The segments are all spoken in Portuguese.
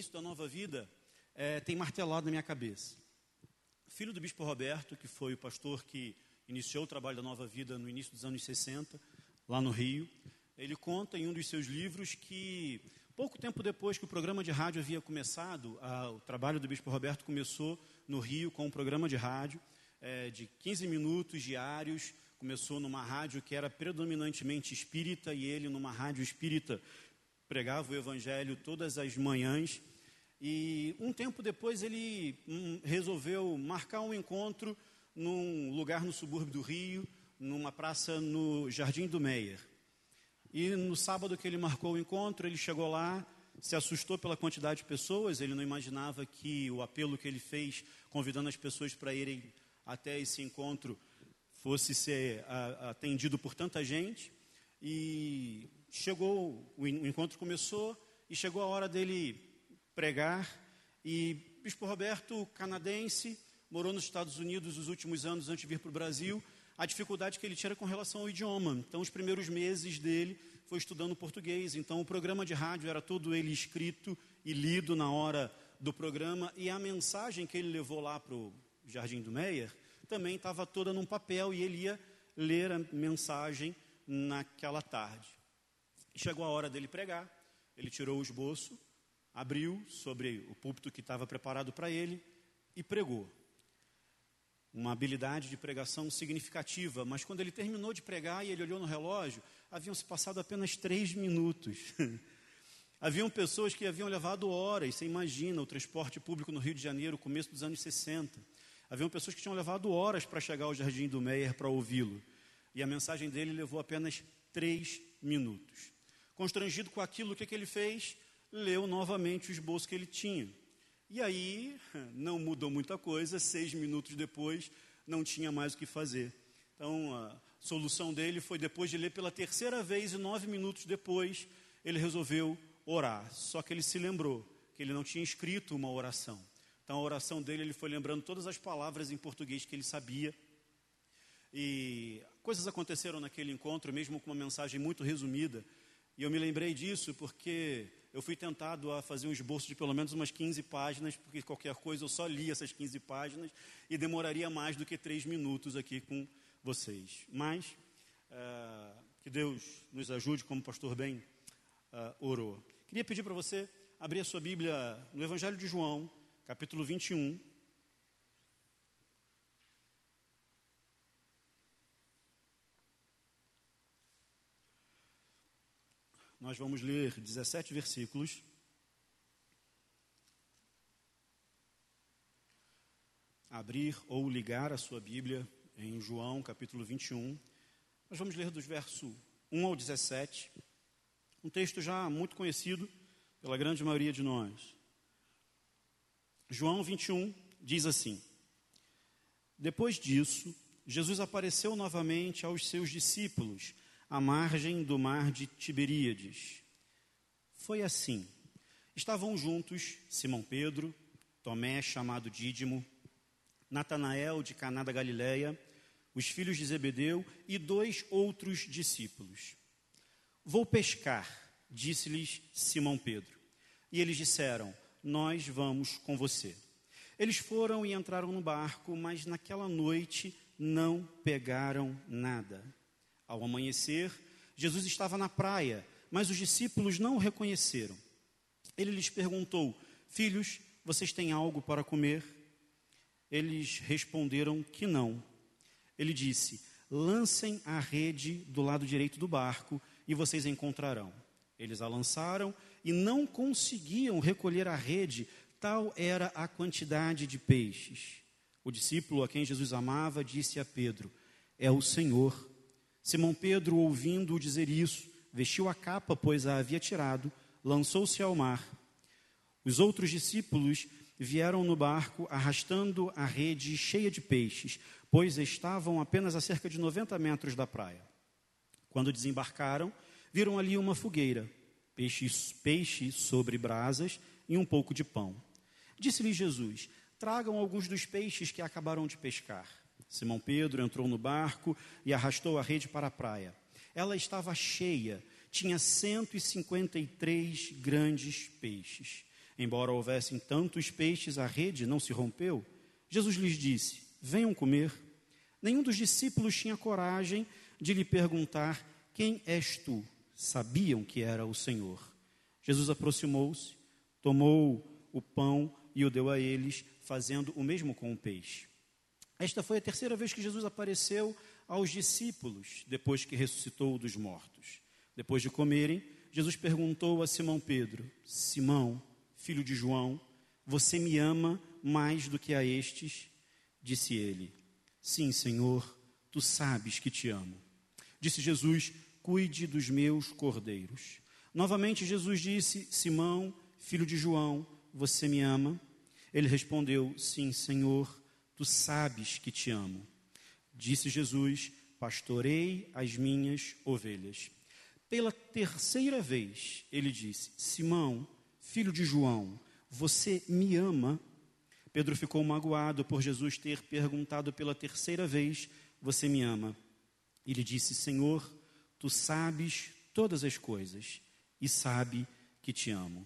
início da nova vida é, tem martelado na minha cabeça. Filho do bispo Roberto, que foi o pastor que iniciou o trabalho da nova vida no início dos anos 60, lá no Rio, ele conta em um dos seus livros que pouco tempo depois que o programa de rádio havia começado, a, o trabalho do bispo Roberto começou no Rio com um programa de rádio é, de 15 minutos diários. Começou numa rádio que era predominantemente espírita e ele, numa rádio espírita, pregava o evangelho todas as manhãs. E um tempo depois ele hum, resolveu marcar um encontro num lugar no subúrbio do Rio, numa praça no Jardim do Meier. E no sábado que ele marcou o encontro, ele chegou lá, se assustou pela quantidade de pessoas, ele não imaginava que o apelo que ele fez, convidando as pessoas para irem até esse encontro, fosse ser atendido por tanta gente. E chegou, o encontro começou e chegou a hora dele pregar. E Bispo Roberto, canadense, morou nos Estados Unidos os últimos anos antes de vir para o Brasil. A dificuldade que ele tinha com relação ao idioma. Então, os primeiros meses dele foi estudando português. Então, o programa de rádio era todo ele escrito e lido na hora do programa. E a mensagem que ele levou lá para o Jardim do Meyer também estava toda num papel e ele ia ler a mensagem naquela tarde. Chegou a hora dele pregar, ele tirou o esboço, abriu sobre o púlpito que estava preparado para ele e pregou. Uma habilidade de pregação significativa, mas quando ele terminou de pregar e ele olhou no relógio, haviam se passado apenas três minutos. haviam pessoas que haviam levado horas, você imagina, o transporte público no Rio de Janeiro, começo dos anos 60. Haviam pessoas que tinham levado horas para chegar ao Jardim do Meyer para ouvi-lo. E a mensagem dele levou apenas três minutos. Constrangido com aquilo, o que, que ele fez? Leu novamente o esboço que ele tinha. E aí, não mudou muita coisa, seis minutos depois, não tinha mais o que fazer. Então, a solução dele foi, depois de ler pela terceira vez e nove minutos depois, ele resolveu orar. Só que ele se lembrou que ele não tinha escrito uma oração. Então, a oração dele, ele foi lembrando todas as palavras em português que ele sabia. E coisas aconteceram naquele encontro, mesmo com uma mensagem muito resumida. E eu me lembrei disso porque eu fui tentado a fazer um esboço de pelo menos umas 15 páginas, porque qualquer coisa eu só li essas 15 páginas e demoraria mais do que três minutos aqui com vocês. Mas uh, que Deus nos ajude, como o pastor bem uh, orou. Queria pedir para você abrir a sua Bíblia no Evangelho de João, capítulo 21. Nós vamos ler 17 versículos. Abrir ou ligar a sua Bíblia em João, capítulo 21. Nós vamos ler dos versos 1 ao 17. Um texto já muito conhecido pela grande maioria de nós. João 21 diz assim: Depois disso, Jesus apareceu novamente aos seus discípulos à margem do mar de Tiberíades. Foi assim. Estavam juntos Simão Pedro, Tomé, chamado Dídimo, Natanael de Caná da Galileia, os filhos de Zebedeu e dois outros discípulos. Vou pescar, disse-lhes Simão Pedro. E eles disseram: Nós vamos com você. Eles foram e entraram no barco, mas naquela noite não pegaram nada. Ao amanhecer, Jesus estava na praia, mas os discípulos não o reconheceram. Ele lhes perguntou: Filhos, vocês têm algo para comer? Eles responderam que não. Ele disse: Lancem a rede do lado direito do barco e vocês encontrarão. Eles a lançaram e não conseguiam recolher a rede, tal era a quantidade de peixes. O discípulo a quem Jesus amava disse a Pedro: É o Senhor. Simão Pedro, ouvindo-o dizer isso, vestiu a capa, pois a havia tirado, lançou-se ao mar. Os outros discípulos vieram no barco arrastando a rede cheia de peixes, pois estavam apenas a cerca de 90 metros da praia. Quando desembarcaram, viram ali uma fogueira, peixes, peixe sobre brasas e um pouco de pão. Disse-lhe Jesus: Tragam alguns dos peixes que acabaram de pescar. Simão Pedro entrou no barco e arrastou a rede para a praia. Ela estava cheia, tinha 153 grandes peixes. embora houvessem tantos peixes, a rede não se rompeu? Jesus lhes disse: Venham comer. Nenhum dos discípulos tinha coragem de lhe perguntar: Quem és tu? Sabiam que era o Senhor. Jesus aproximou-se, tomou o pão e o deu a eles, fazendo o mesmo com o peixe. Esta foi a terceira vez que Jesus apareceu aos discípulos depois que ressuscitou dos mortos. Depois de comerem, Jesus perguntou a Simão Pedro: Simão, filho de João, você me ama mais do que a estes? Disse ele: Sim, Senhor, tu sabes que te amo. Disse Jesus: Cuide dos meus cordeiros. Novamente Jesus disse: Simão, filho de João, você me ama? Ele respondeu: Sim, Senhor, tu sabes que te amo. Disse Jesus: Pastorei as minhas ovelhas. Pela terceira vez, ele disse: Simão, filho de João, você me ama? Pedro ficou magoado por Jesus ter perguntado pela terceira vez: Você me ama? Ele disse: Senhor, tu sabes todas as coisas e sabe que te amo.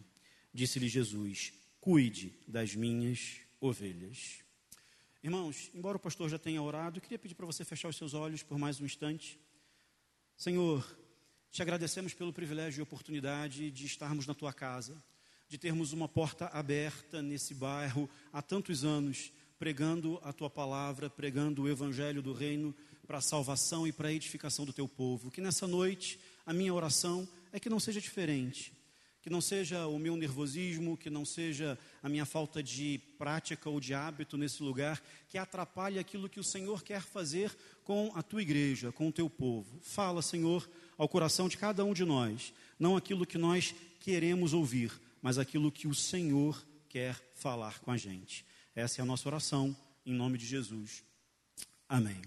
Disse-lhe Jesus: Cuide das minhas ovelhas. Irmãos, embora o pastor já tenha orado, eu queria pedir para você fechar os seus olhos por mais um instante. Senhor, te agradecemos pelo privilégio e oportunidade de estarmos na tua casa de termos uma porta aberta nesse bairro há tantos anos, pregando a tua palavra, pregando o evangelho do reino para a salvação e para a edificação do teu povo. Que nessa noite a minha oração é que não seja diferente, que não seja o meu nervosismo, que não seja a minha falta de prática ou de hábito nesse lugar, que atrapalhe aquilo que o Senhor quer fazer com a tua igreja, com o teu povo. Fala, Senhor, ao coração de cada um de nós, não aquilo que nós queremos ouvir, mas aquilo que o Senhor quer falar com a gente. Essa é a nossa oração, em nome de Jesus. Amém.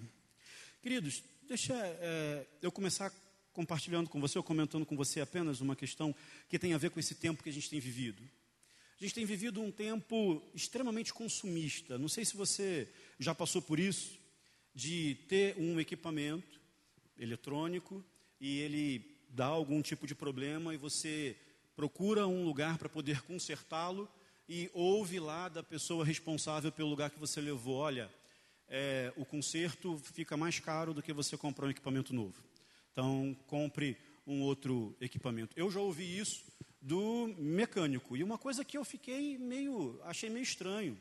Queridos, deixa é, eu começar compartilhando com você, ou comentando com você apenas uma questão que tem a ver com esse tempo que a gente tem vivido. A gente tem vivido um tempo extremamente consumista. Não sei se você já passou por isso, de ter um equipamento eletrônico e ele dá algum tipo de problema e você procura um lugar para poder consertá-lo e ouve lá da pessoa responsável pelo lugar que você levou: olha, é, o conserto fica mais caro do que você comprar um equipamento novo. Então, compre um outro equipamento. Eu já ouvi isso do mecânico. E uma coisa que eu fiquei meio, achei meio estranho,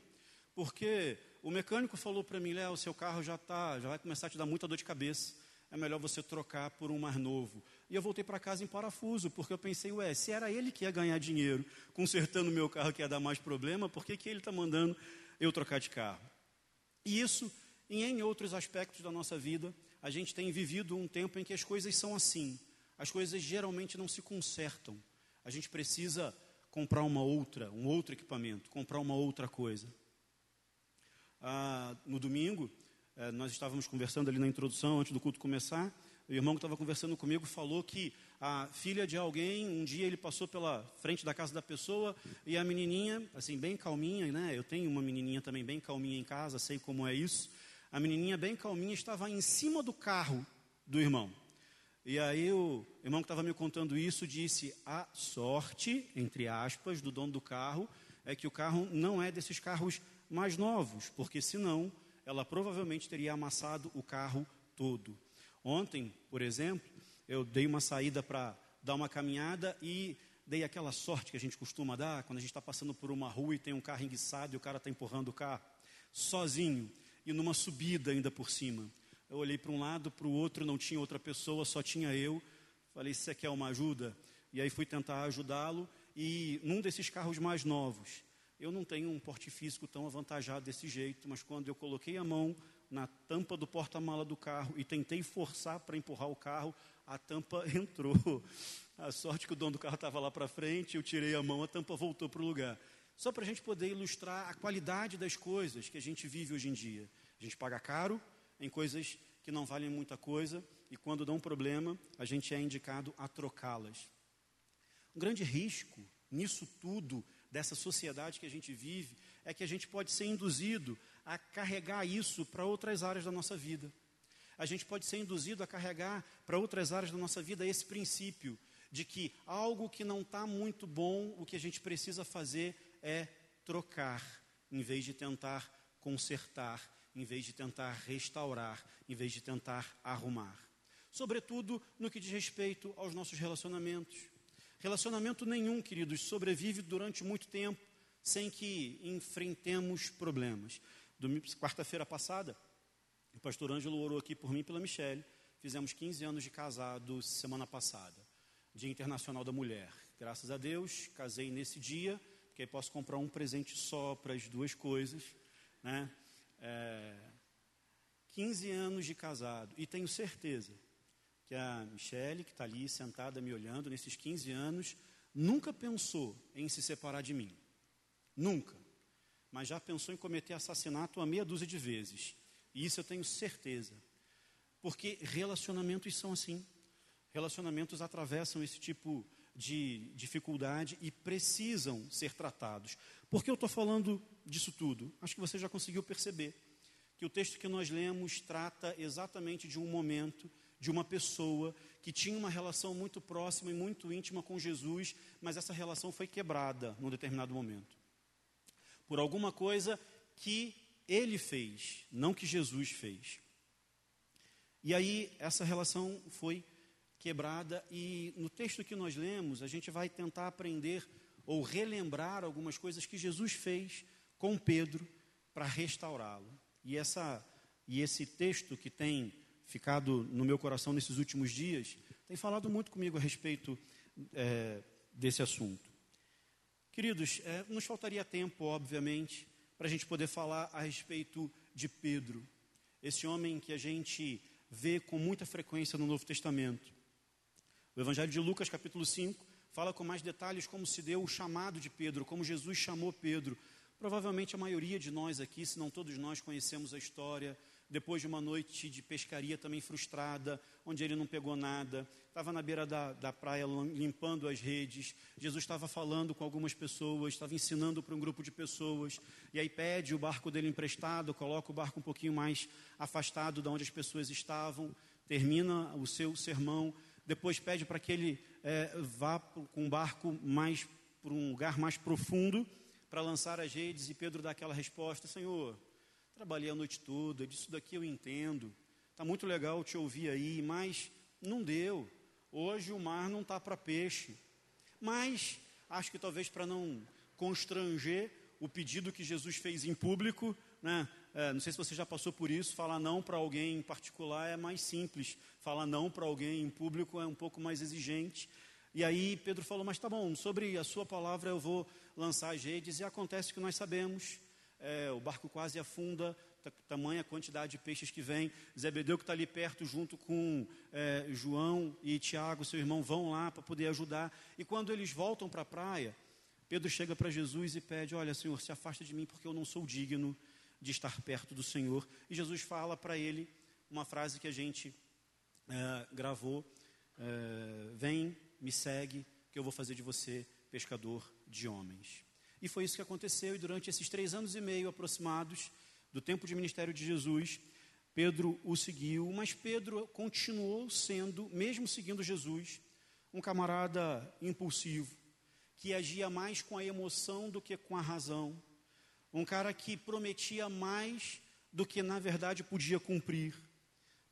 porque o mecânico falou para mim, Léo, seu carro já tá, já vai começar a te dar muita dor de cabeça. É melhor você trocar por um mais novo. E eu voltei para casa em parafuso, porque eu pensei, ué, se era ele que ia ganhar dinheiro consertando o meu carro que ia dar mais problema, por que, que ele está mandando eu trocar de carro? E isso, e em outros aspectos da nossa vida, a gente tem vivido um tempo em que as coisas são assim. As coisas geralmente não se consertam. A gente precisa comprar uma outra, um outro equipamento, comprar uma outra coisa. Ah, no domingo, eh, nós estávamos conversando ali na introdução, antes do culto começar, o irmão que estava conversando comigo falou que a filha de alguém, um dia ele passou pela frente da casa da pessoa e a menininha, assim, bem calminha, né? Eu tenho uma menininha também bem calminha em casa, sei como é isso. A menininha bem calminha estava em cima do carro do irmão. E aí o irmão que estava me contando isso disse: a sorte, entre aspas, do dono do carro é que o carro não é desses carros mais novos, porque senão ela provavelmente teria amassado o carro todo. Ontem, por exemplo, eu dei uma saída para dar uma caminhada e dei aquela sorte que a gente costuma dar quando a gente está passando por uma rua e tem um carro enguiçado e o cara está empurrando o carro, sozinho e numa subida ainda por cima. Eu olhei para um lado, para o outro, não tinha outra pessoa, só tinha eu. Falei, você quer uma ajuda? E aí fui tentar ajudá-lo e num desses carros mais novos, eu não tenho um porte físico tão avantajado desse jeito, mas quando eu coloquei a mão na tampa do porta-mala do carro e tentei forçar para empurrar o carro, a tampa entrou. A sorte que o dono do carro estava lá para frente, eu tirei a mão, a tampa voltou para o lugar. Só para a gente poder ilustrar a qualidade das coisas que a gente vive hoje em dia. A gente paga caro em coisas que não valem muita coisa e quando dão um problema, a gente é indicado a trocá-las. Um grande risco nisso tudo, dessa sociedade que a gente vive, é que a gente pode ser induzido a carregar isso para outras áreas da nossa vida. A gente pode ser induzido a carregar para outras áreas da nossa vida esse princípio de que algo que não está muito bom, o que a gente precisa fazer é trocar, em vez de tentar consertar, em vez de tentar restaurar, em vez de tentar arrumar. Sobretudo no que diz respeito aos nossos relacionamentos. Relacionamento nenhum, queridos, sobrevive durante muito tempo sem que enfrentemos problemas. Quarta-feira passada, o pastor Ângelo orou aqui por mim e pela Michelle. Fizemos 15 anos de casado semana passada, Dia Internacional da Mulher. Graças a Deus, casei nesse dia, porque aí posso comprar um presente só para as duas coisas. Né? É, 15 anos de casado, e tenho certeza que a Michelle, que está ali sentada me olhando nesses 15 anos, nunca pensou em se separar de mim. Nunca. Mas já pensou em cometer assassinato uma meia dúzia de vezes. E isso eu tenho certeza. Porque relacionamentos são assim. Relacionamentos atravessam esse tipo de dificuldade e precisam ser tratados. Por que eu estou falando disso tudo? Acho que você já conseguiu perceber que o texto que nós lemos trata exatamente de um momento, de uma pessoa que tinha uma relação muito próxima e muito íntima com Jesus, mas essa relação foi quebrada num determinado momento. Por alguma coisa que ele fez, não que Jesus fez. E aí essa relação foi quebrada e no texto que nós lemos, a gente vai tentar aprender ou relembrar algumas coisas que Jesus fez com Pedro para restaurá-lo. E essa e esse texto que tem ficado no meu coração nesses últimos dias tem falado muito comigo a respeito é, desse assunto. Queridos, é, nos faltaria tempo, obviamente, para a gente poder falar a respeito de Pedro, esse homem que a gente vê com muita frequência no Novo Testamento. O Evangelho de Lucas, capítulo 5, fala com mais detalhes como se deu o chamado de Pedro, como Jesus chamou Pedro. Provavelmente a maioria de nós aqui, se não todos nós, conhecemos a história depois de uma noite de pescaria também frustrada, onde ele não pegou nada, estava na beira da, da praia limpando as redes. Jesus estava falando com algumas pessoas, estava ensinando para um grupo de pessoas, e aí pede o barco dele emprestado, coloca o barco um pouquinho mais afastado de onde as pessoas estavam, termina o seu sermão, depois pede para que ele é, vá com um barco mais para um lugar mais profundo para lançar as redes, e Pedro dá aquela resposta: Senhor Trabalhei a noite toda, disso daqui eu entendo. Está muito legal te ouvir aí, mas não deu. Hoje o mar não está para peixe. Mas acho que talvez para não constranger o pedido que Jesus fez em público, né? É, não sei se você já passou por isso, falar não para alguém em particular é mais simples, falar não para alguém em público é um pouco mais exigente. E aí Pedro falou, mas tá bom, sobre a sua palavra eu vou lançar as redes, e acontece que nós sabemos é, o barco quase afunda, tamanha quantidade de peixes que vem. Zebedeu, que está ali perto, junto com é, João e Tiago, seu irmão, vão lá para poder ajudar. E quando eles voltam para a praia, Pedro chega para Jesus e pede: Olha, Senhor, se afasta de mim, porque eu não sou digno de estar perto do Senhor. E Jesus fala para ele uma frase que a gente é, gravou: é, Vem, me segue, que eu vou fazer de você pescador de homens. E foi isso que aconteceu, e durante esses três anos e meio aproximados do tempo de ministério de Jesus, Pedro o seguiu, mas Pedro continuou sendo, mesmo seguindo Jesus, um camarada impulsivo, que agia mais com a emoção do que com a razão, um cara que prometia mais do que na verdade podia cumprir.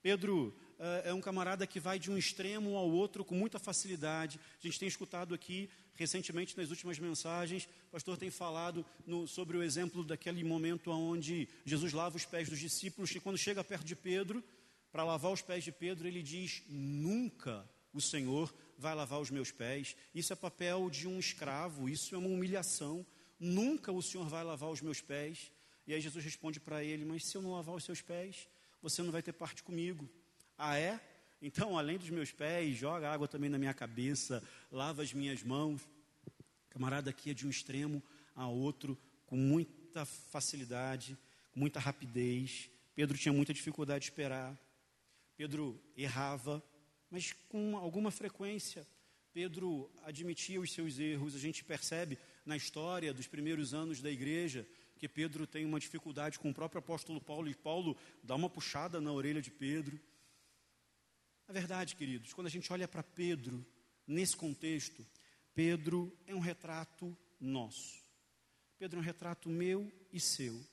Pedro uh, é um camarada que vai de um extremo ao outro com muita facilidade. A gente tem escutado aqui recentemente nas últimas mensagens, o pastor tem falado no, sobre o exemplo daquele momento onde Jesus lava os pés dos discípulos, e quando chega perto de Pedro, para lavar os pés de Pedro, ele diz: Nunca o Senhor vai lavar os meus pés. Isso é papel de um escravo, isso é uma humilhação. Nunca o Senhor vai lavar os meus pés. E aí Jesus responde para ele: Mas se eu não lavar os seus pés, você não vai ter parte comigo. Ah, é? Então, além dos meus pés, joga água também na minha cabeça, lava as minhas mãos. Camarada aqui é de um extremo a outro, com muita facilidade, com muita rapidez. Pedro tinha muita dificuldade de esperar. Pedro errava, mas com alguma frequência. Pedro admitia os seus erros. A gente percebe na história dos primeiros anos da igreja que Pedro tem uma dificuldade com o próprio apóstolo Paulo, e Paulo dá uma puxada na orelha de Pedro. Na verdade, queridos, quando a gente olha para Pedro, nesse contexto, Pedro é um retrato nosso. Pedro é um retrato meu e seu.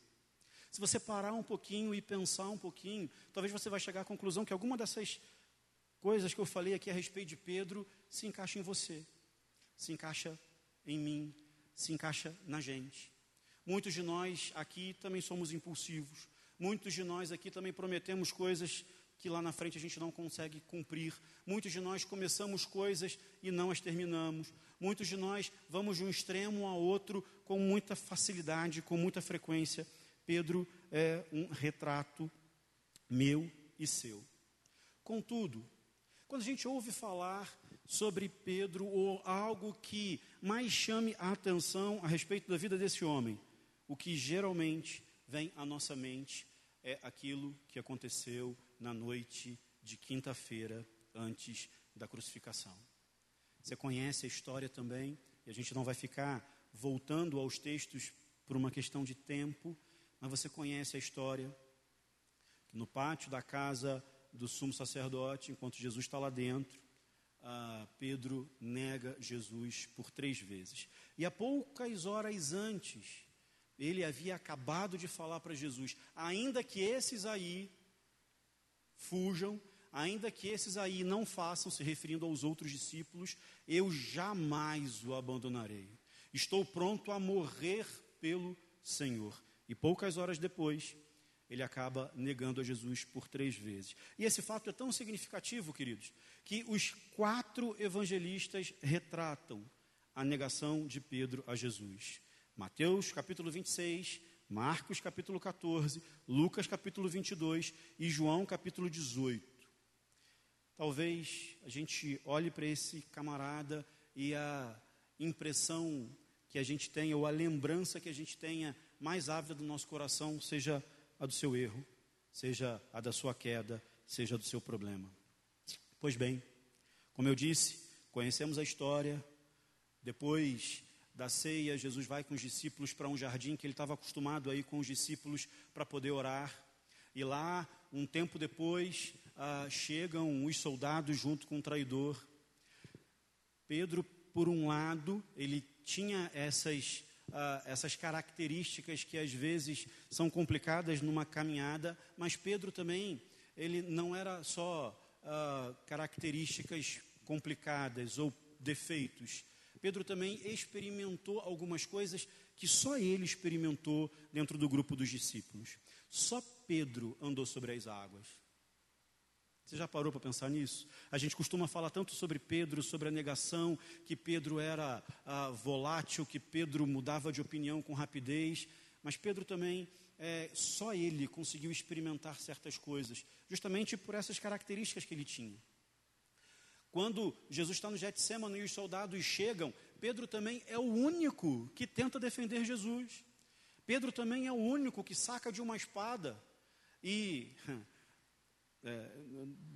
Se você parar um pouquinho e pensar um pouquinho, talvez você vai chegar à conclusão que alguma dessas coisas que eu falei aqui a respeito de Pedro se encaixa em você, se encaixa em mim, se encaixa na gente. Muitos de nós aqui também somos impulsivos. Muitos de nós aqui também prometemos coisas que lá na frente a gente não consegue cumprir. Muitos de nós começamos coisas e não as terminamos. Muitos de nós vamos de um extremo a outro com muita facilidade, com muita frequência. Pedro é um retrato meu e seu. Contudo, quando a gente ouve falar sobre Pedro ou algo que mais chame a atenção a respeito da vida desse homem, o que geralmente vem à nossa mente é aquilo que aconteceu na noite de quinta-feira antes da crucificação. Você conhece a história também, e a gente não vai ficar voltando aos textos por uma questão de tempo, mas você conhece a história. No pátio da casa do sumo sacerdote, enquanto Jesus está lá dentro, uh, Pedro nega Jesus por três vezes. E há poucas horas antes, ele havia acabado de falar para Jesus: ainda que esses aí fujam, ainda que esses aí não façam, se referindo aos outros discípulos, eu jamais o abandonarei. Estou pronto a morrer pelo Senhor. E poucas horas depois, ele acaba negando a Jesus por três vezes. E esse fato é tão significativo, queridos, que os quatro evangelistas retratam a negação de Pedro a Jesus. Mateus capítulo 26, Marcos capítulo 14, Lucas capítulo 22 e João capítulo 18. Talvez a gente olhe para esse camarada e a impressão que a gente tenha, ou a lembrança que a gente tenha mais ávida do nosso coração, seja a do seu erro, seja a da sua queda, seja do seu problema. Pois bem, como eu disse, conhecemos a história, depois da ceia, Jesus vai com os discípulos para um jardim que ele estava acostumado aí com os discípulos para poder orar. E lá, um tempo depois, ah, chegam os soldados junto com o traidor. Pedro, por um lado, ele tinha essas, ah, essas características que às vezes são complicadas numa caminhada, mas Pedro também, ele não era só ah, características complicadas ou defeitos Pedro também experimentou algumas coisas que só ele experimentou dentro do grupo dos discípulos. Só Pedro andou sobre as águas. Você já parou para pensar nisso? A gente costuma falar tanto sobre Pedro, sobre a negação, que Pedro era ah, volátil, que Pedro mudava de opinião com rapidez, mas Pedro também, é, só ele conseguiu experimentar certas coisas, justamente por essas características que ele tinha. Quando Jesus está no Getsemane e os soldados chegam, Pedro também é o único que tenta defender Jesus. Pedro também é o único que saca de uma espada e. É,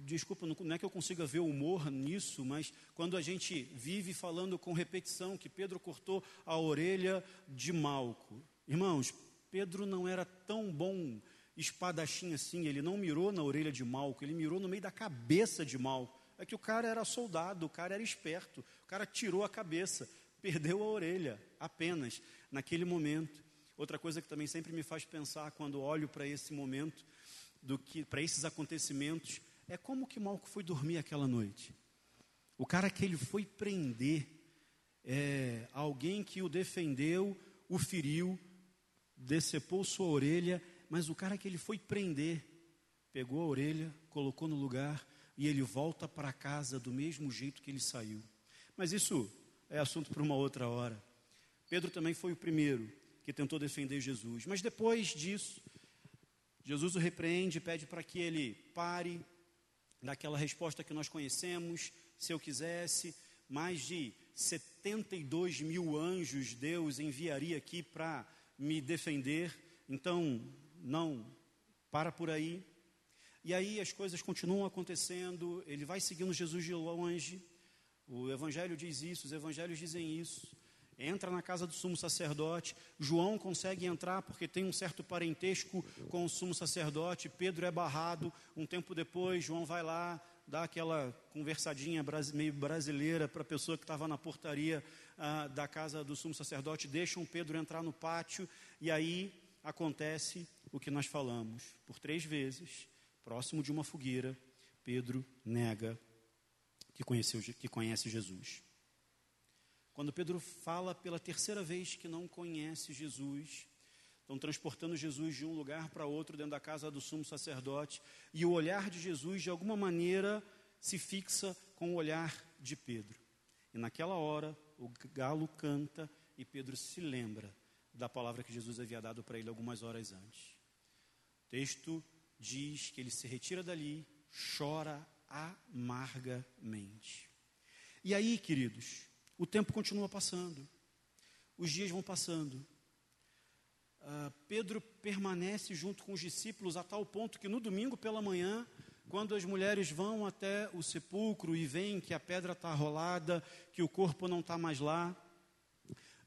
desculpa, não é que eu consiga ver humor nisso, mas quando a gente vive falando com repetição que Pedro cortou a orelha de Malco. Irmãos, Pedro não era tão bom espadachim assim, ele não mirou na orelha de Malco, ele mirou no meio da cabeça de Malco é que o cara era soldado, o cara era esperto, o cara tirou a cabeça, perdeu a orelha apenas naquele momento. Outra coisa que também sempre me faz pensar quando olho para esse momento, do que para esses acontecimentos, é como que Malco foi dormir aquela noite. O cara que ele foi prender, é, alguém que o defendeu, o feriu, decepou sua orelha, mas o cara que ele foi prender, pegou a orelha, colocou no lugar e ele volta para casa do mesmo jeito que ele saiu. Mas isso é assunto para uma outra hora. Pedro também foi o primeiro que tentou defender Jesus. Mas depois disso, Jesus o repreende, pede para que ele pare daquela resposta que nós conhecemos. Se eu quisesse, mais de 72 mil anjos Deus enviaria aqui para me defender. Então, não, para por aí. E aí as coisas continuam acontecendo, ele vai seguindo Jesus de longe. O Evangelho diz isso, os Evangelhos dizem isso. Entra na casa do sumo sacerdote. João consegue entrar porque tem um certo parentesco com o sumo sacerdote. Pedro é barrado. Um tempo depois, João vai lá, dar aquela conversadinha meio brasileira para a pessoa que estava na portaria ah, da casa do sumo sacerdote, deixam Pedro entrar no pátio, e aí acontece o que nós falamos. Por três vezes, próximo de uma fogueira, Pedro nega que, conheceu, que conhece Jesus. Quando Pedro fala pela terceira vez que não conhece Jesus, estão transportando Jesus de um lugar para outro dentro da casa do sumo sacerdote, e o olhar de Jesus, de alguma maneira, se fixa com o olhar de Pedro. E naquela hora, o galo canta e Pedro se lembra da palavra que Jesus havia dado para ele algumas horas antes. O texto diz que ele se retira dali, chora amargamente. E aí, queridos, o tempo continua passando, os dias vão passando. Uh, Pedro permanece junto com os discípulos a tal ponto que no domingo pela manhã, quando as mulheres vão até o sepulcro e veem que a pedra está rolada, que o corpo não está mais lá,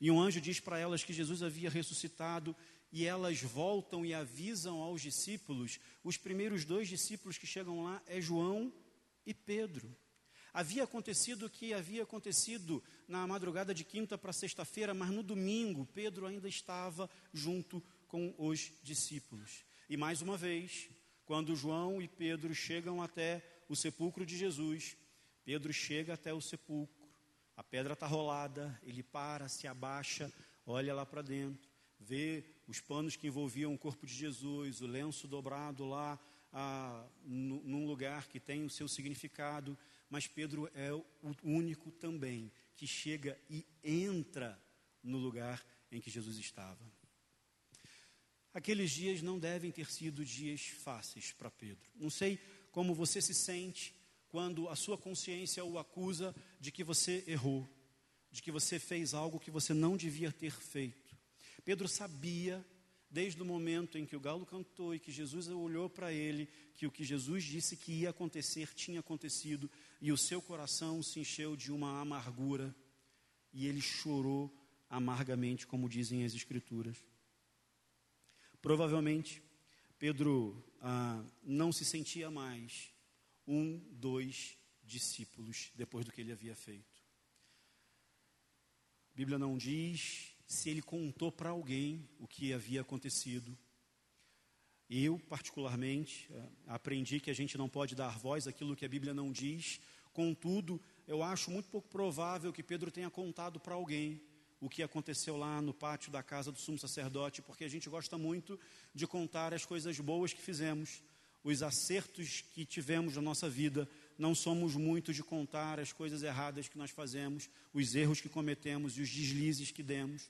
e um anjo diz para elas que Jesus havia ressuscitado, e elas voltam e avisam aos discípulos, os primeiros dois discípulos que chegam lá é João e Pedro. Havia acontecido o que havia acontecido na madrugada de quinta para sexta-feira, mas no domingo Pedro ainda estava junto com os discípulos. E mais uma vez, quando João e Pedro chegam até o sepulcro de Jesus, Pedro chega até o sepulcro, a pedra está rolada, ele para, se abaixa, olha lá para dentro, vê os panos que envolviam o corpo de Jesus, o lenço dobrado lá ah, num lugar que tem o seu significado, mas Pedro é o único também que chega e entra no lugar em que Jesus estava. Aqueles dias não devem ter sido dias fáceis para Pedro. Não sei como você se sente quando a sua consciência o acusa de que você errou, de que você fez algo que você não devia ter feito. Pedro sabia desde o momento em que o galo cantou e que Jesus olhou para ele, que o que Jesus disse que ia acontecer tinha acontecido, e o seu coração se encheu de uma amargura, e ele chorou amargamente, como dizem as Escrituras. Provavelmente, Pedro ah, não se sentia mais um, dois discípulos depois do que ele havia feito. A Bíblia não diz se ele contou para alguém o que havia acontecido. Eu, particularmente, eh, aprendi que a gente não pode dar voz àquilo que a Bíblia não diz. Contudo, eu acho muito pouco provável que Pedro tenha contado para alguém o que aconteceu lá no pátio da casa do sumo sacerdote, porque a gente gosta muito de contar as coisas boas que fizemos, os acertos que tivemos na nossa vida, não somos muito de contar as coisas erradas que nós fazemos, os erros que cometemos e os deslizes que demos.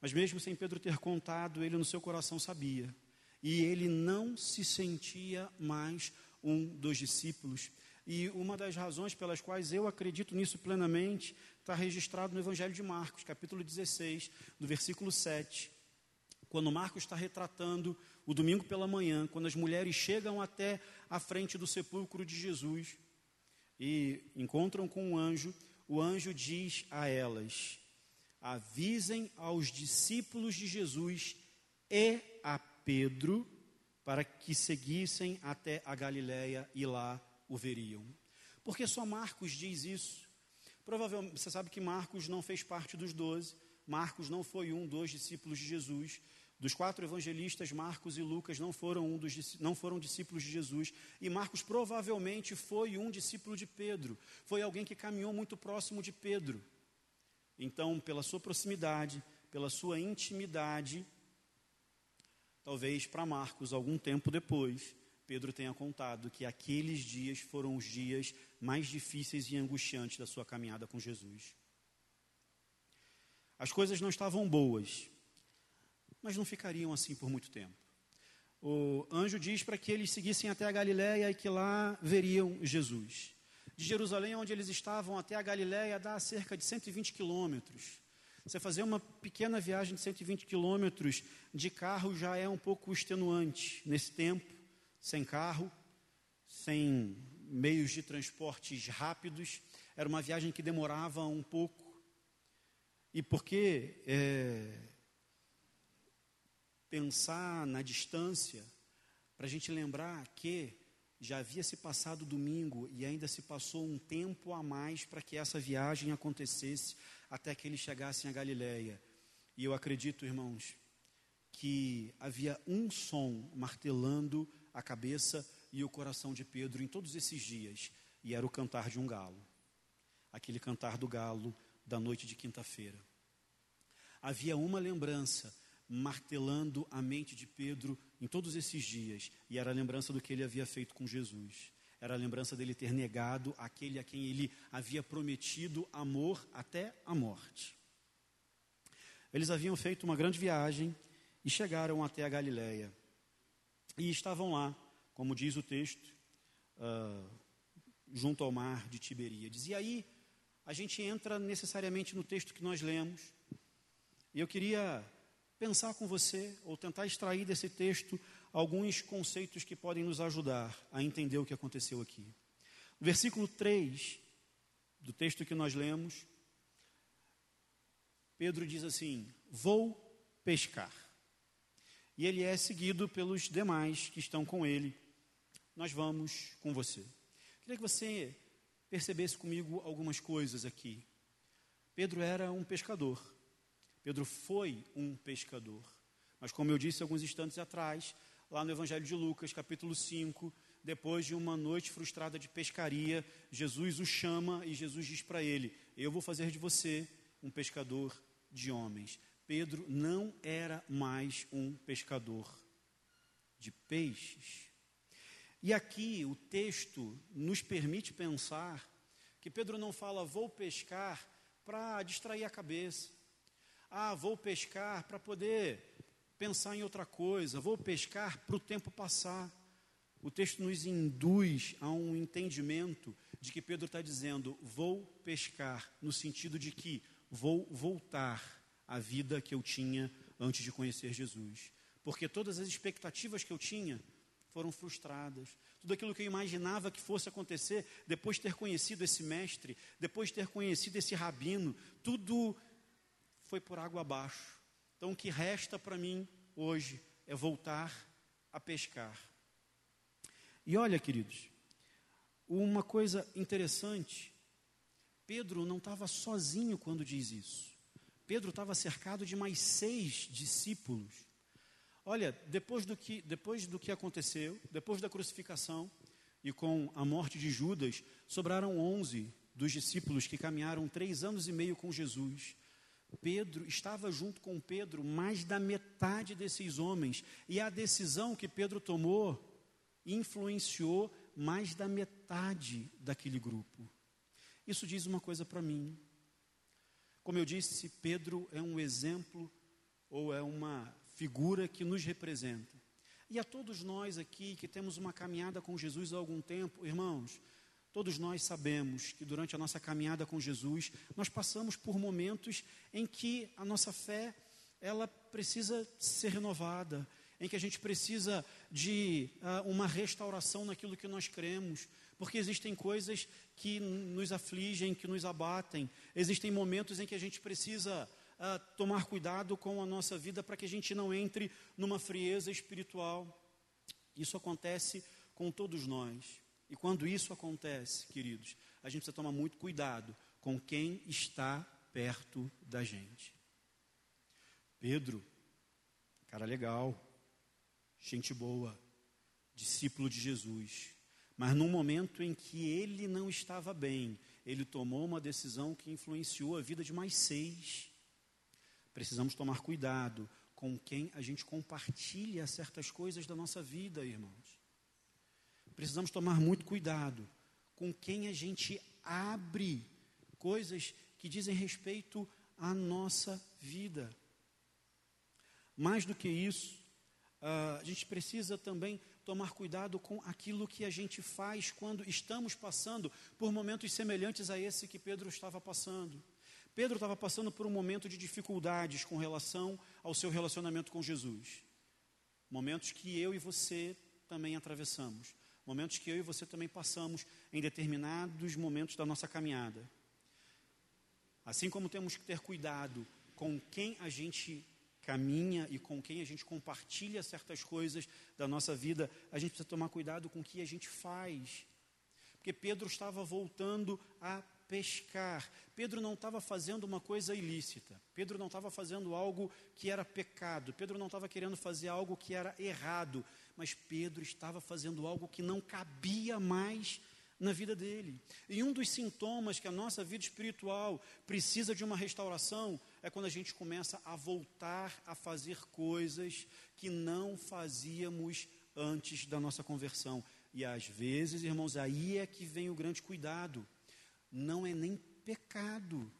Mas mesmo sem Pedro ter contado, ele no seu coração sabia. E ele não se sentia mais um dos discípulos. E uma das razões pelas quais eu acredito nisso plenamente está registrado no Evangelho de Marcos, capítulo 16, no versículo 7. Quando Marcos está retratando o domingo pela manhã, quando as mulheres chegam até a frente do sepulcro de Jesus e encontram com um anjo, o anjo diz a elas: avisem aos discípulos de Jesus e a Pedro para que seguissem até a Galiléia e lá o veriam. Porque só Marcos diz isso. Provavelmente, você sabe que Marcos não fez parte dos doze. Marcos não foi um dos discípulos de Jesus. Dos quatro evangelistas, Marcos e Lucas não foram, um dos, não foram discípulos de Jesus. E Marcos provavelmente foi um discípulo de Pedro. Foi alguém que caminhou muito próximo de Pedro. Então, pela sua proximidade, pela sua intimidade, talvez para Marcos, algum tempo depois, Pedro tenha contado que aqueles dias foram os dias mais difíceis e angustiantes da sua caminhada com Jesus. As coisas não estavam boas, mas não ficariam assim por muito tempo. O anjo diz para que eles seguissem até a Galiléia e que lá veriam Jesus. De Jerusalém, onde eles estavam, até a Galiléia dá cerca de 120 quilômetros. Você fazer uma pequena viagem de 120 quilômetros de carro já é um pouco extenuante nesse tempo, sem carro, sem meios de transportes rápidos. Era uma viagem que demorava um pouco. E porque é, pensar na distância, para a gente lembrar que já havia se passado domingo e ainda se passou um tempo a mais para que essa viagem acontecesse até que eles chegassem a Galiléia. E eu acredito, irmãos, que havia um som martelando a cabeça e o coração de Pedro em todos esses dias, e era o cantar de um galo. Aquele cantar do galo da noite de quinta-feira. Havia uma lembrança martelando a mente de Pedro em todos esses dias, e era a lembrança do que ele havia feito com Jesus. Era a lembrança dele ter negado aquele a quem ele havia prometido amor até a morte. Eles haviam feito uma grande viagem e chegaram até a Galiléia. E estavam lá, como diz o texto, uh, junto ao mar de Tiberíades. E aí a gente entra necessariamente no texto que nós lemos. E eu queria pensar com você, ou tentar extrair desse texto, alguns conceitos que podem nos ajudar a entender o que aconteceu aqui. No versículo 3 do texto que nós lemos, Pedro diz assim: Vou pescar. E ele é seguido pelos demais que estão com ele. Nós vamos com você. Queria que você percebesse comigo algumas coisas aqui. Pedro era um pescador. Pedro foi um pescador. Mas, como eu disse alguns instantes atrás, lá no Evangelho de Lucas, capítulo 5, depois de uma noite frustrada de pescaria, Jesus o chama e Jesus diz para ele: Eu vou fazer de você um pescador de homens. Pedro não era mais um pescador de peixes. E aqui o texto nos permite pensar que Pedro não fala, vou pescar para distrair a cabeça. Ah, vou pescar para poder pensar em outra coisa, vou pescar para o tempo passar. O texto nos induz a um entendimento de que Pedro está dizendo: vou pescar, no sentido de que vou voltar à vida que eu tinha antes de conhecer Jesus. Porque todas as expectativas que eu tinha foram frustradas. Tudo aquilo que eu imaginava que fosse acontecer depois de ter conhecido esse mestre, depois de ter conhecido esse rabino, tudo foi por água abaixo. Então o que resta para mim hoje é voltar a pescar. E olha, queridos, uma coisa interessante: Pedro não estava sozinho quando diz isso. Pedro estava cercado de mais seis discípulos. Olha, depois do que, depois do que aconteceu, depois da crucificação e com a morte de Judas, sobraram onze dos discípulos que caminharam três anos e meio com Jesus. Pedro estava junto com Pedro mais da metade desses homens, e a decisão que Pedro tomou influenciou mais da metade daquele grupo. Isso diz uma coisa para mim. Como eu disse, Pedro é um exemplo ou é uma figura que nos representa. E a todos nós aqui que temos uma caminhada com Jesus há algum tempo, irmãos, Todos nós sabemos que durante a nossa caminhada com Jesus, nós passamos por momentos em que a nossa fé, ela precisa ser renovada, em que a gente precisa de uh, uma restauração naquilo que nós cremos, porque existem coisas que nos afligem, que nos abatem, existem momentos em que a gente precisa uh, tomar cuidado com a nossa vida para que a gente não entre numa frieza espiritual. Isso acontece com todos nós. E quando isso acontece, queridos, a gente precisa tomar muito cuidado com quem está perto da gente. Pedro, cara legal, gente boa, discípulo de Jesus, mas num momento em que ele não estava bem, ele tomou uma decisão que influenciou a vida de mais seis. Precisamos tomar cuidado com quem a gente compartilha certas coisas da nossa vida, irmãos precisamos tomar muito cuidado com quem a gente abre coisas que dizem respeito à nossa vida. Mais do que isso, uh, a gente precisa também tomar cuidado com aquilo que a gente faz quando estamos passando por momentos semelhantes a esse que Pedro estava passando. Pedro estava passando por um momento de dificuldades com relação ao seu relacionamento com Jesus. Momentos que eu e você também atravessamos momentos que eu e você também passamos em determinados momentos da nossa caminhada. Assim como temos que ter cuidado com quem a gente caminha e com quem a gente compartilha certas coisas da nossa vida, a gente precisa tomar cuidado com o que a gente faz. Porque Pedro estava voltando a pescar. Pedro não estava fazendo uma coisa ilícita. Pedro não estava fazendo algo que era pecado. Pedro não estava querendo fazer algo que era errado. Mas Pedro estava fazendo algo que não cabia mais na vida dele. E um dos sintomas que a nossa vida espiritual precisa de uma restauração é quando a gente começa a voltar a fazer coisas que não fazíamos antes da nossa conversão. E às vezes, irmãos, aí é que vem o grande cuidado. Não é nem pecado.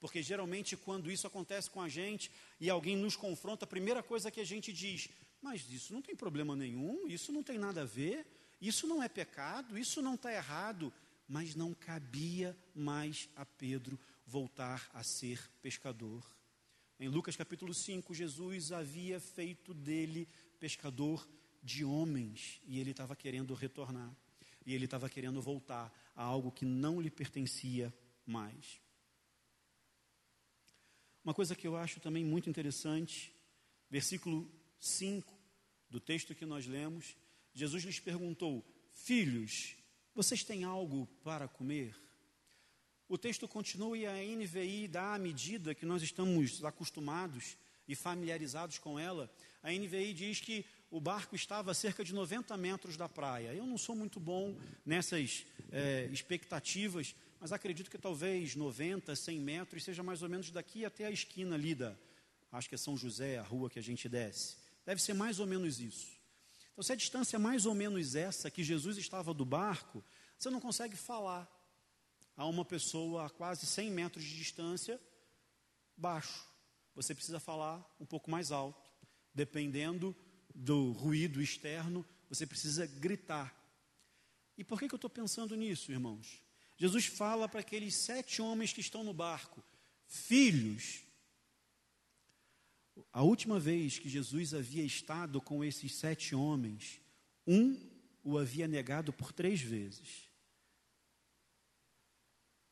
Porque geralmente, quando isso acontece com a gente e alguém nos confronta, a primeira coisa que a gente diz: Mas isso não tem problema nenhum, isso não tem nada a ver, isso não é pecado, isso não está errado, mas não cabia mais a Pedro voltar a ser pescador. Em Lucas capítulo 5, Jesus havia feito dele pescador de homens e ele estava querendo retornar. E ele estava querendo voltar a algo que não lhe pertencia mais. Uma coisa que eu acho também muito interessante, versículo 5 do texto que nós lemos, Jesus lhes perguntou: Filhos, vocês têm algo para comer? O texto continua e a NVI dá a medida que nós estamos acostumados e familiarizados com ela. A NVI diz que o barco estava a cerca de 90 metros da praia. Eu não sou muito bom nessas é, expectativas, mas acredito que talvez 90, 100 metros seja mais ou menos daqui até a esquina ali da, acho que é São José, a rua que a gente desce. Deve ser mais ou menos isso. Então, se a distância é mais ou menos essa que Jesus estava do barco, você não consegue falar a uma pessoa a quase 100 metros de distância baixo. Você precisa falar um pouco mais alto. Dependendo do ruído externo, você precisa gritar. E por que, que eu estou pensando nisso, irmãos? Jesus fala para aqueles sete homens que estão no barco: Filhos, a última vez que Jesus havia estado com esses sete homens, um o havia negado por três vezes.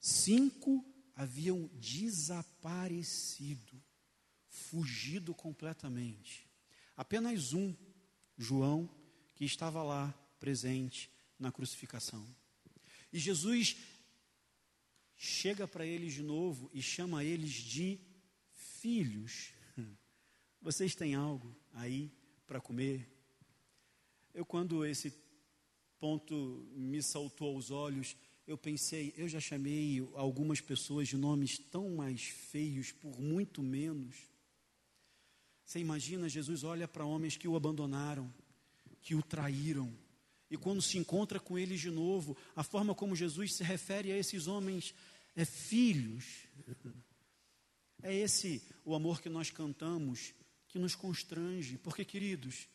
Cinco haviam desaparecido, fugido completamente. Apenas um, João, que estava lá presente na crucificação. E Jesus chega para eles de novo e chama eles de filhos. Vocês têm algo aí para comer? Eu, quando esse ponto me saltou aos olhos, eu pensei, eu já chamei algumas pessoas de nomes tão mais feios por muito menos. Você imagina, Jesus olha para homens que o abandonaram, que o traíram, e quando se encontra com eles de novo, a forma como Jesus se refere a esses homens é filhos. É esse o amor que nós cantamos que nos constrange. Porque, queridos,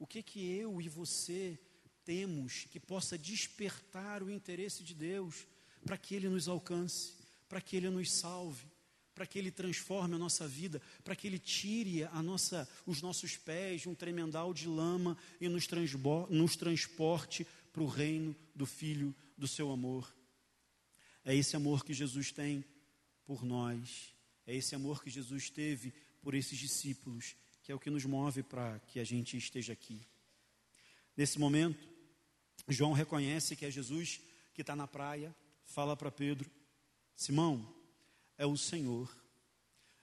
o que que eu e você temos que possa despertar o interesse de Deus para que Ele nos alcance, para que Ele nos salve, para que Ele transforme a nossa vida, para que Ele tire a nossa, os nossos pés de um tremendal de lama e nos, nos transporte para o reino do Filho do Seu amor. É esse amor que Jesus tem por nós, é esse amor que Jesus teve por esses discípulos, que é o que nos move para que a gente esteja aqui. Nesse momento, João reconhece que é Jesus que está na praia, fala para Pedro: Simão, é o Senhor.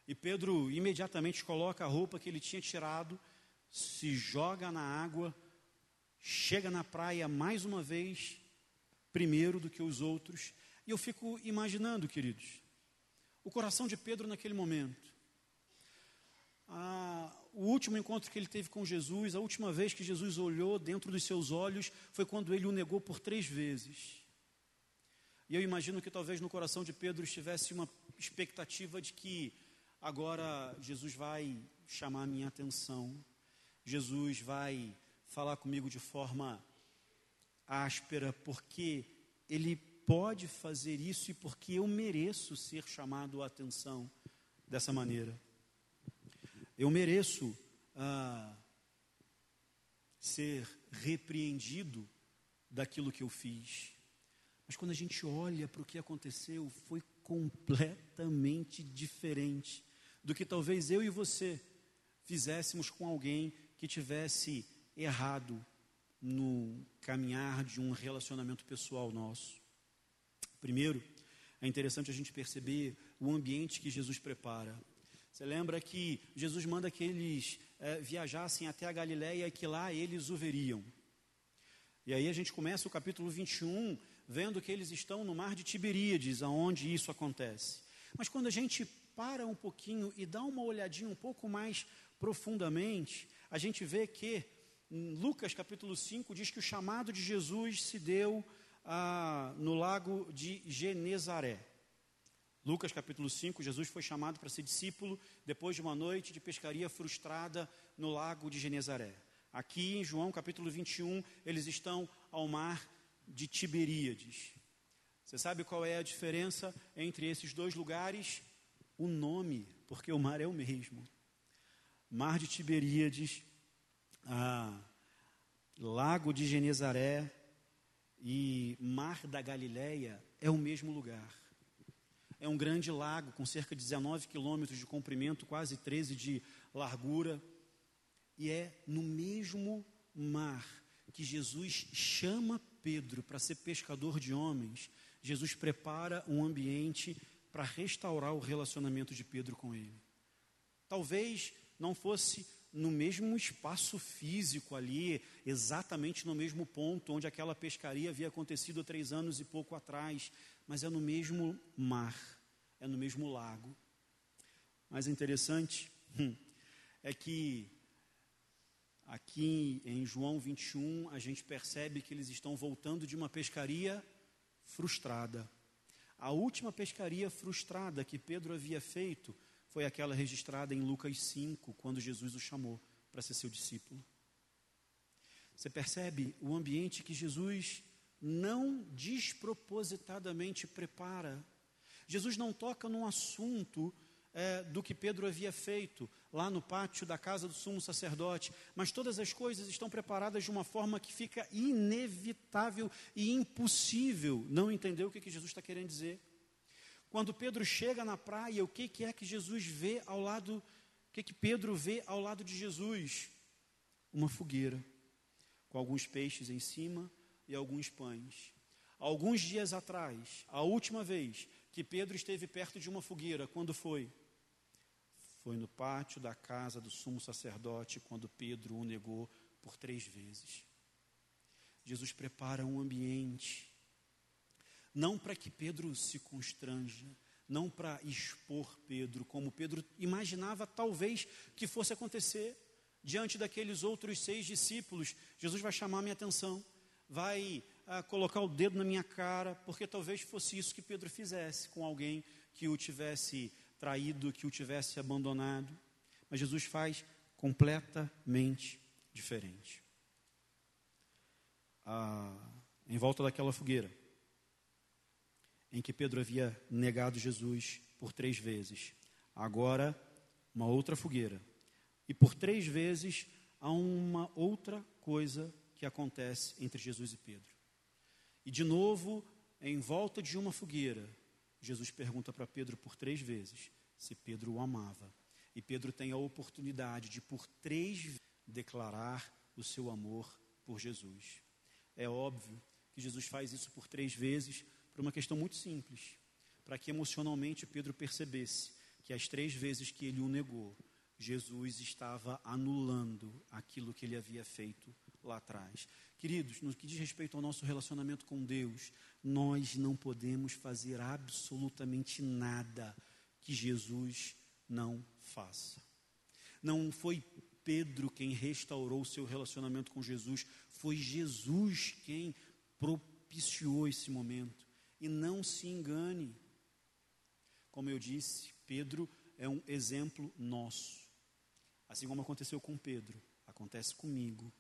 E Pedro imediatamente coloca a roupa que ele tinha tirado, se joga na água, chega na praia mais uma vez, primeiro do que os outros. E eu fico imaginando, queridos, o coração de Pedro naquele momento a, o último encontro que ele teve com Jesus, a última vez que Jesus olhou dentro dos seus olhos, foi quando ele o negou por três vezes. E eu imagino que talvez no coração de Pedro estivesse uma expectativa de que agora Jesus vai chamar a minha atenção, Jesus vai falar comigo de forma áspera, porque ele pode fazer isso e porque eu mereço ser chamado a atenção dessa maneira. Eu mereço ah, ser repreendido daquilo que eu fiz. Mas quando a gente olha para o que aconteceu, foi completamente diferente do que talvez eu e você fizéssemos com alguém que tivesse errado no caminhar de um relacionamento pessoal nosso. Primeiro, é interessante a gente perceber o ambiente que Jesus prepara. Você lembra que Jesus manda que eles é, viajassem até a Galiléia e que lá eles o veriam. E aí a gente começa o capítulo 21 vendo que eles estão no mar de Tiberíades, aonde isso acontece. Mas quando a gente para um pouquinho e dá uma olhadinha um pouco mais profundamente, a gente vê que Lucas capítulo 5 diz que o chamado de Jesus se deu ah, no lago de Genezaré. Lucas capítulo 5, Jesus foi chamado para ser discípulo depois de uma noite de pescaria frustrada no lago de Genezaré. Aqui em João capítulo 21, eles estão ao mar de Tiberíades. Você sabe qual é a diferença entre esses dois lugares? O nome, porque o mar é o mesmo. Mar de Tiberíades, ah, Lago de Genezaré e Mar da Galileia é o mesmo lugar. É um grande lago com cerca de 19 quilômetros de comprimento, quase 13 de largura. E é no mesmo mar que Jesus chama Pedro para ser pescador de homens. Jesus prepara um ambiente para restaurar o relacionamento de Pedro com ele. Talvez não fosse no mesmo espaço físico ali, exatamente no mesmo ponto onde aquela pescaria havia acontecido há três anos e pouco atrás, mas é no mesmo mar, é no mesmo lago. Mas interessante hum, é que aqui em João 21 a gente percebe que eles estão voltando de uma pescaria frustrada. A última pescaria frustrada que Pedro havia feito foi aquela registrada em Lucas 5, quando Jesus o chamou para ser seu discípulo. Você percebe o ambiente que Jesus não despropositadamente prepara. Jesus não toca num assunto é, do que Pedro havia feito lá no pátio da casa do sumo sacerdote, mas todas as coisas estão preparadas de uma forma que fica inevitável e impossível não entender o que, que Jesus está querendo dizer. Quando Pedro chega na praia, o que, que é que Jesus vê ao lado, o que, que Pedro vê ao lado de Jesus? Uma fogueira, com alguns peixes em cima e alguns pães. Alguns dias atrás, a última vez que Pedro esteve perto de uma fogueira, quando foi? Foi no pátio da casa do sumo sacerdote, quando Pedro o negou por três vezes. Jesus prepara um ambiente não para que Pedro se constranja, não para expor Pedro, como Pedro imaginava talvez que fosse acontecer diante daqueles outros seis discípulos. Jesus vai chamar minha atenção, vai ah, colocar o dedo na minha cara, porque talvez fosse isso que Pedro fizesse com alguém que o tivesse traído, que o tivesse abandonado. Mas Jesus faz completamente diferente. Ah, em volta daquela fogueira, em que Pedro havia negado Jesus por três vezes. Agora, uma outra fogueira. E por três vezes há uma outra coisa que acontece entre Jesus e Pedro. E de novo, em volta de uma fogueira, Jesus pergunta para Pedro por três vezes se Pedro o amava. E Pedro tem a oportunidade de, por três vezes, declarar o seu amor por Jesus. É óbvio que Jesus faz isso por três vezes por uma questão muito simples, para que emocionalmente Pedro percebesse que as três vezes que ele o negou, Jesus estava anulando aquilo que ele havia feito lá atrás. Queridos, no que diz respeito ao nosso relacionamento com Deus, nós não podemos fazer absolutamente nada que Jesus não faça. Não foi Pedro quem restaurou seu relacionamento com Jesus, foi Jesus quem propiciou esse momento. E não se engane. Como eu disse, Pedro é um exemplo nosso. Assim como aconteceu com Pedro, acontece comigo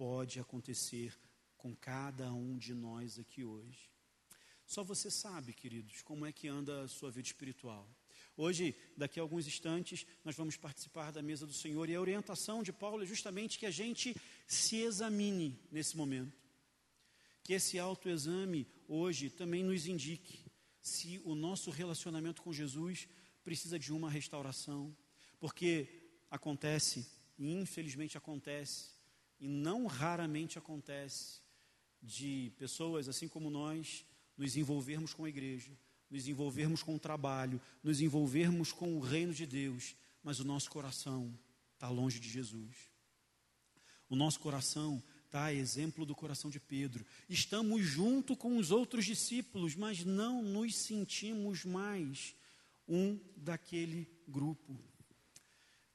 pode acontecer com cada um de nós aqui hoje. Só você sabe, queridos, como é que anda a sua vida espiritual. Hoje, daqui a alguns instantes, nós vamos participar da mesa do Senhor e a orientação de Paulo é justamente que a gente se examine nesse momento. Que esse autoexame hoje também nos indique se o nosso relacionamento com Jesus precisa de uma restauração. Porque acontece, e infelizmente acontece, e não raramente acontece, de pessoas assim como nós nos envolvermos com a igreja, nos envolvermos com o trabalho, nos envolvermos com o reino de Deus, mas o nosso coração está longe de Jesus. O nosso coração está exemplo do coração de Pedro. Estamos junto com os outros discípulos, mas não nos sentimos mais um daquele grupo.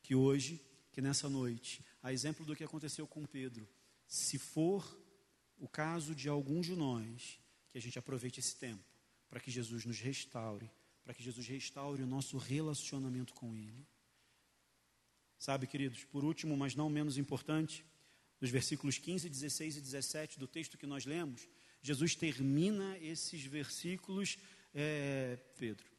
Que hoje, que nessa noite, a exemplo do que aconteceu com Pedro, se for o caso de alguns de nós, que a gente aproveite esse tempo para que Jesus nos restaure, para que Jesus restaure o nosso relacionamento com Ele. Sabe, queridos, por último, mas não menos importante, nos versículos 15, 16 e 17 do texto que nós lemos, Jesus termina esses versículos, é, Pedro.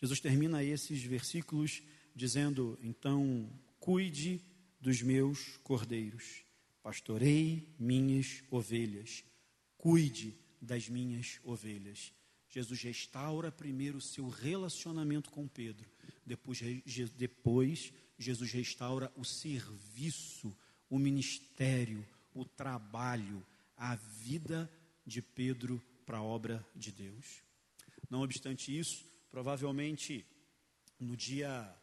Jesus termina esses versículos dizendo: Então, cuide dos meus cordeiros, pastorei minhas ovelhas, cuide das minhas ovelhas. Jesus restaura primeiro o seu relacionamento com Pedro, depois, depois Jesus restaura o serviço o ministério, o trabalho, a vida de Pedro para a obra de Deus. Não obstante isso, provavelmente no dia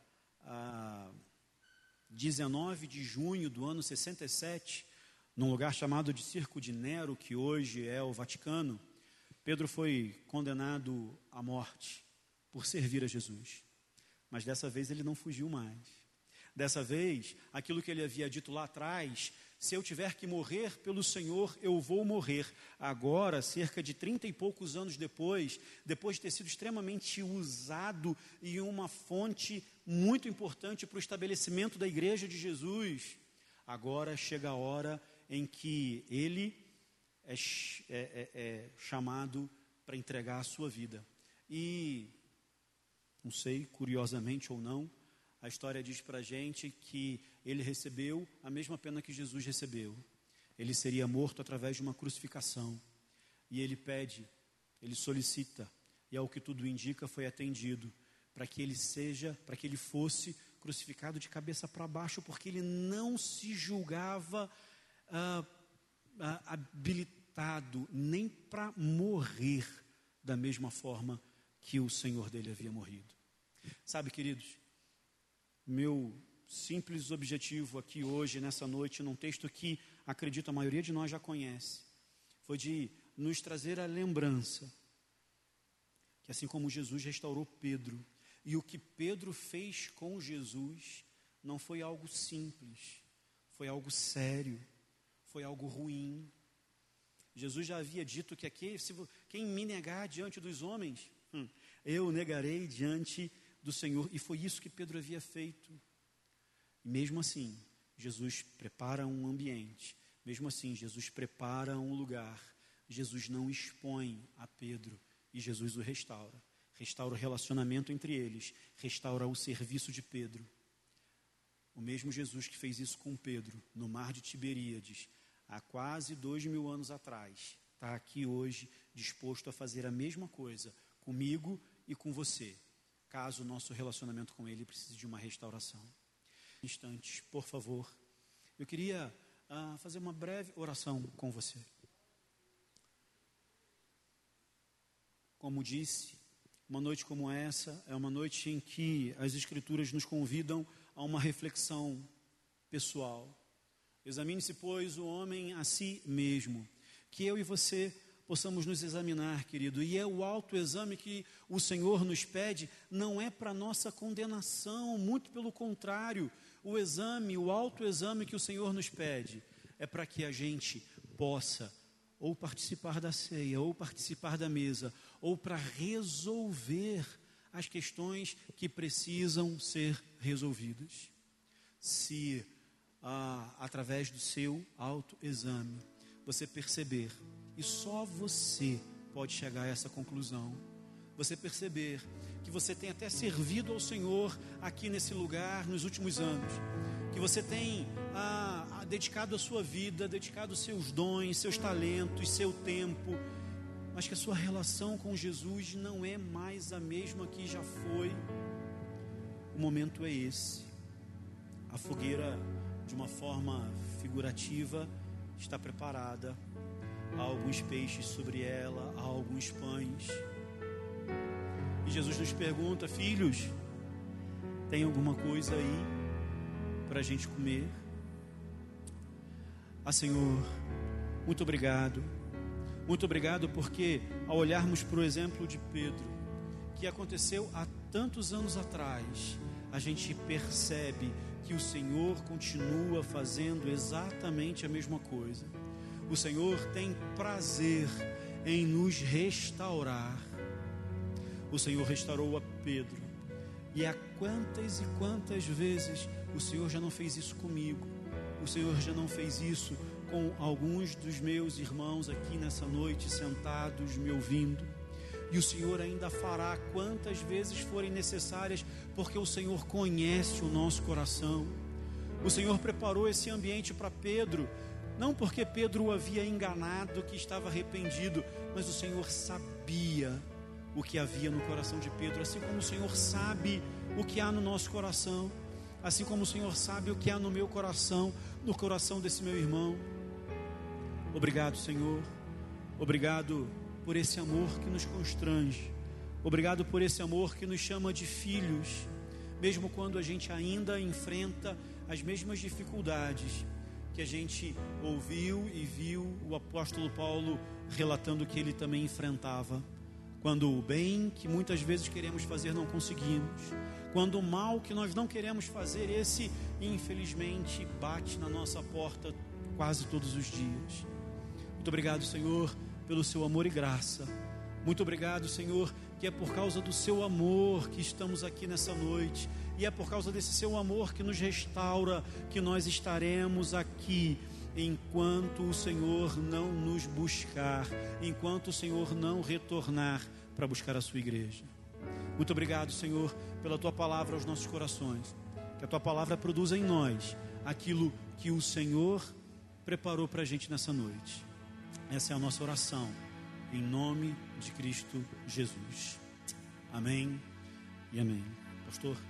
ah, 19 de junho do ano 67, num lugar chamado de Circo de Nero, que hoje é o Vaticano, Pedro foi condenado à morte por servir a Jesus. Mas dessa vez ele não fugiu mais. Dessa vez, aquilo que ele havia dito lá atrás, se eu tiver que morrer pelo Senhor, eu vou morrer. Agora, cerca de trinta e poucos anos depois, depois de ter sido extremamente usado e uma fonte muito importante para o estabelecimento da igreja de Jesus, agora chega a hora em que ele é, é, é, é chamado para entregar a sua vida. E, não sei, curiosamente ou não, a história diz para a gente que ele recebeu a mesma pena que Jesus recebeu. Ele seria morto através de uma crucificação. E ele pede, ele solicita, e ao que tudo indica foi atendido, para que ele seja, para que ele fosse crucificado de cabeça para baixo, porque ele não se julgava ah, ah, habilitado nem para morrer da mesma forma que o Senhor dele havia morrido. Sabe, queridos, meu simples objetivo aqui hoje, nessa noite, num texto que acredito a maioria de nós já conhece, foi de nos trazer a lembrança que assim como Jesus restaurou Pedro, e o que Pedro fez com Jesus não foi algo simples, foi algo sério, foi algo ruim. Jesus já havia dito que aqui, se, quem me negar diante dos homens, hum, eu negarei diante do Senhor, e foi isso que Pedro havia feito. E mesmo assim, Jesus prepara um ambiente, mesmo assim, Jesus prepara um lugar. Jesus não expõe a Pedro e Jesus o restaura. Restaura o relacionamento entre eles, restaura o serviço de Pedro. O mesmo Jesus que fez isso com Pedro no mar de Tiberíades, há quase dois mil anos atrás, está aqui hoje disposto a fazer a mesma coisa comigo e com você caso o nosso relacionamento com Ele precise de uma restauração. Instantes, por favor. Eu queria uh, fazer uma breve oração com você. Como disse, uma noite como essa é uma noite em que as Escrituras nos convidam a uma reflexão pessoal. Examine-se, pois, o homem a si mesmo, que eu e você possamos nos examinar, querido. E é o autoexame que o Senhor nos pede, não é para nossa condenação, muito pelo contrário. O exame, o autoexame que o Senhor nos pede, é para que a gente possa ou participar da ceia, ou participar da mesa, ou para resolver as questões que precisam ser resolvidas. Se ah, através do seu autoexame você perceber e só você pode chegar a essa conclusão. Você perceber que você tem até servido ao Senhor aqui nesse lugar nos últimos anos, que você tem ah, ah, dedicado a sua vida, dedicado seus dons, seus talentos, seu tempo, mas que a sua relação com Jesus não é mais a mesma que já foi. O momento é esse. a fogueira, de uma forma figurativa, está preparada. Há alguns peixes sobre ela, há alguns pães. E Jesus nos pergunta: Filhos, tem alguma coisa aí para a gente comer? Ah, Senhor, muito obrigado. Muito obrigado porque, ao olharmos para o exemplo de Pedro, que aconteceu há tantos anos atrás, a gente percebe que o Senhor continua fazendo exatamente a mesma coisa. O Senhor tem prazer em nos restaurar. O Senhor restaurou a Pedro. E há quantas e quantas vezes o Senhor já não fez isso comigo? O Senhor já não fez isso com alguns dos meus irmãos aqui nessa noite, sentados, me ouvindo. E o Senhor ainda fará quantas vezes forem necessárias, porque o Senhor conhece o nosso coração. O Senhor preparou esse ambiente para Pedro, não porque Pedro o havia enganado, que estava arrependido, mas o Senhor sabia o que havia no coração de Pedro, assim como o Senhor sabe o que há no nosso coração, assim como o Senhor sabe o que há no meu coração, no coração desse meu irmão. Obrigado, Senhor. Obrigado por esse amor que nos constrange. Obrigado por esse amor que nos chama de filhos, mesmo quando a gente ainda enfrenta as mesmas dificuldades que a gente ouviu e viu o apóstolo Paulo relatando que ele também enfrentava. Quando o bem que muitas vezes queremos fazer não conseguimos, quando o mal que nós não queremos fazer, esse infelizmente bate na nossa porta quase todos os dias. Muito obrigado, Senhor, pelo seu amor e graça. Muito obrigado, Senhor, que é por causa do seu amor que estamos aqui nessa noite. E é por causa desse seu amor que nos restaura que nós estaremos aqui enquanto o Senhor não nos buscar, enquanto o Senhor não retornar para buscar a sua igreja. Muito obrigado, Senhor, pela tua palavra aos nossos corações. Que a tua palavra produza em nós aquilo que o Senhor preparou para a gente nessa noite. Essa é a nossa oração, em nome de Cristo Jesus. Amém e amém. Pastor.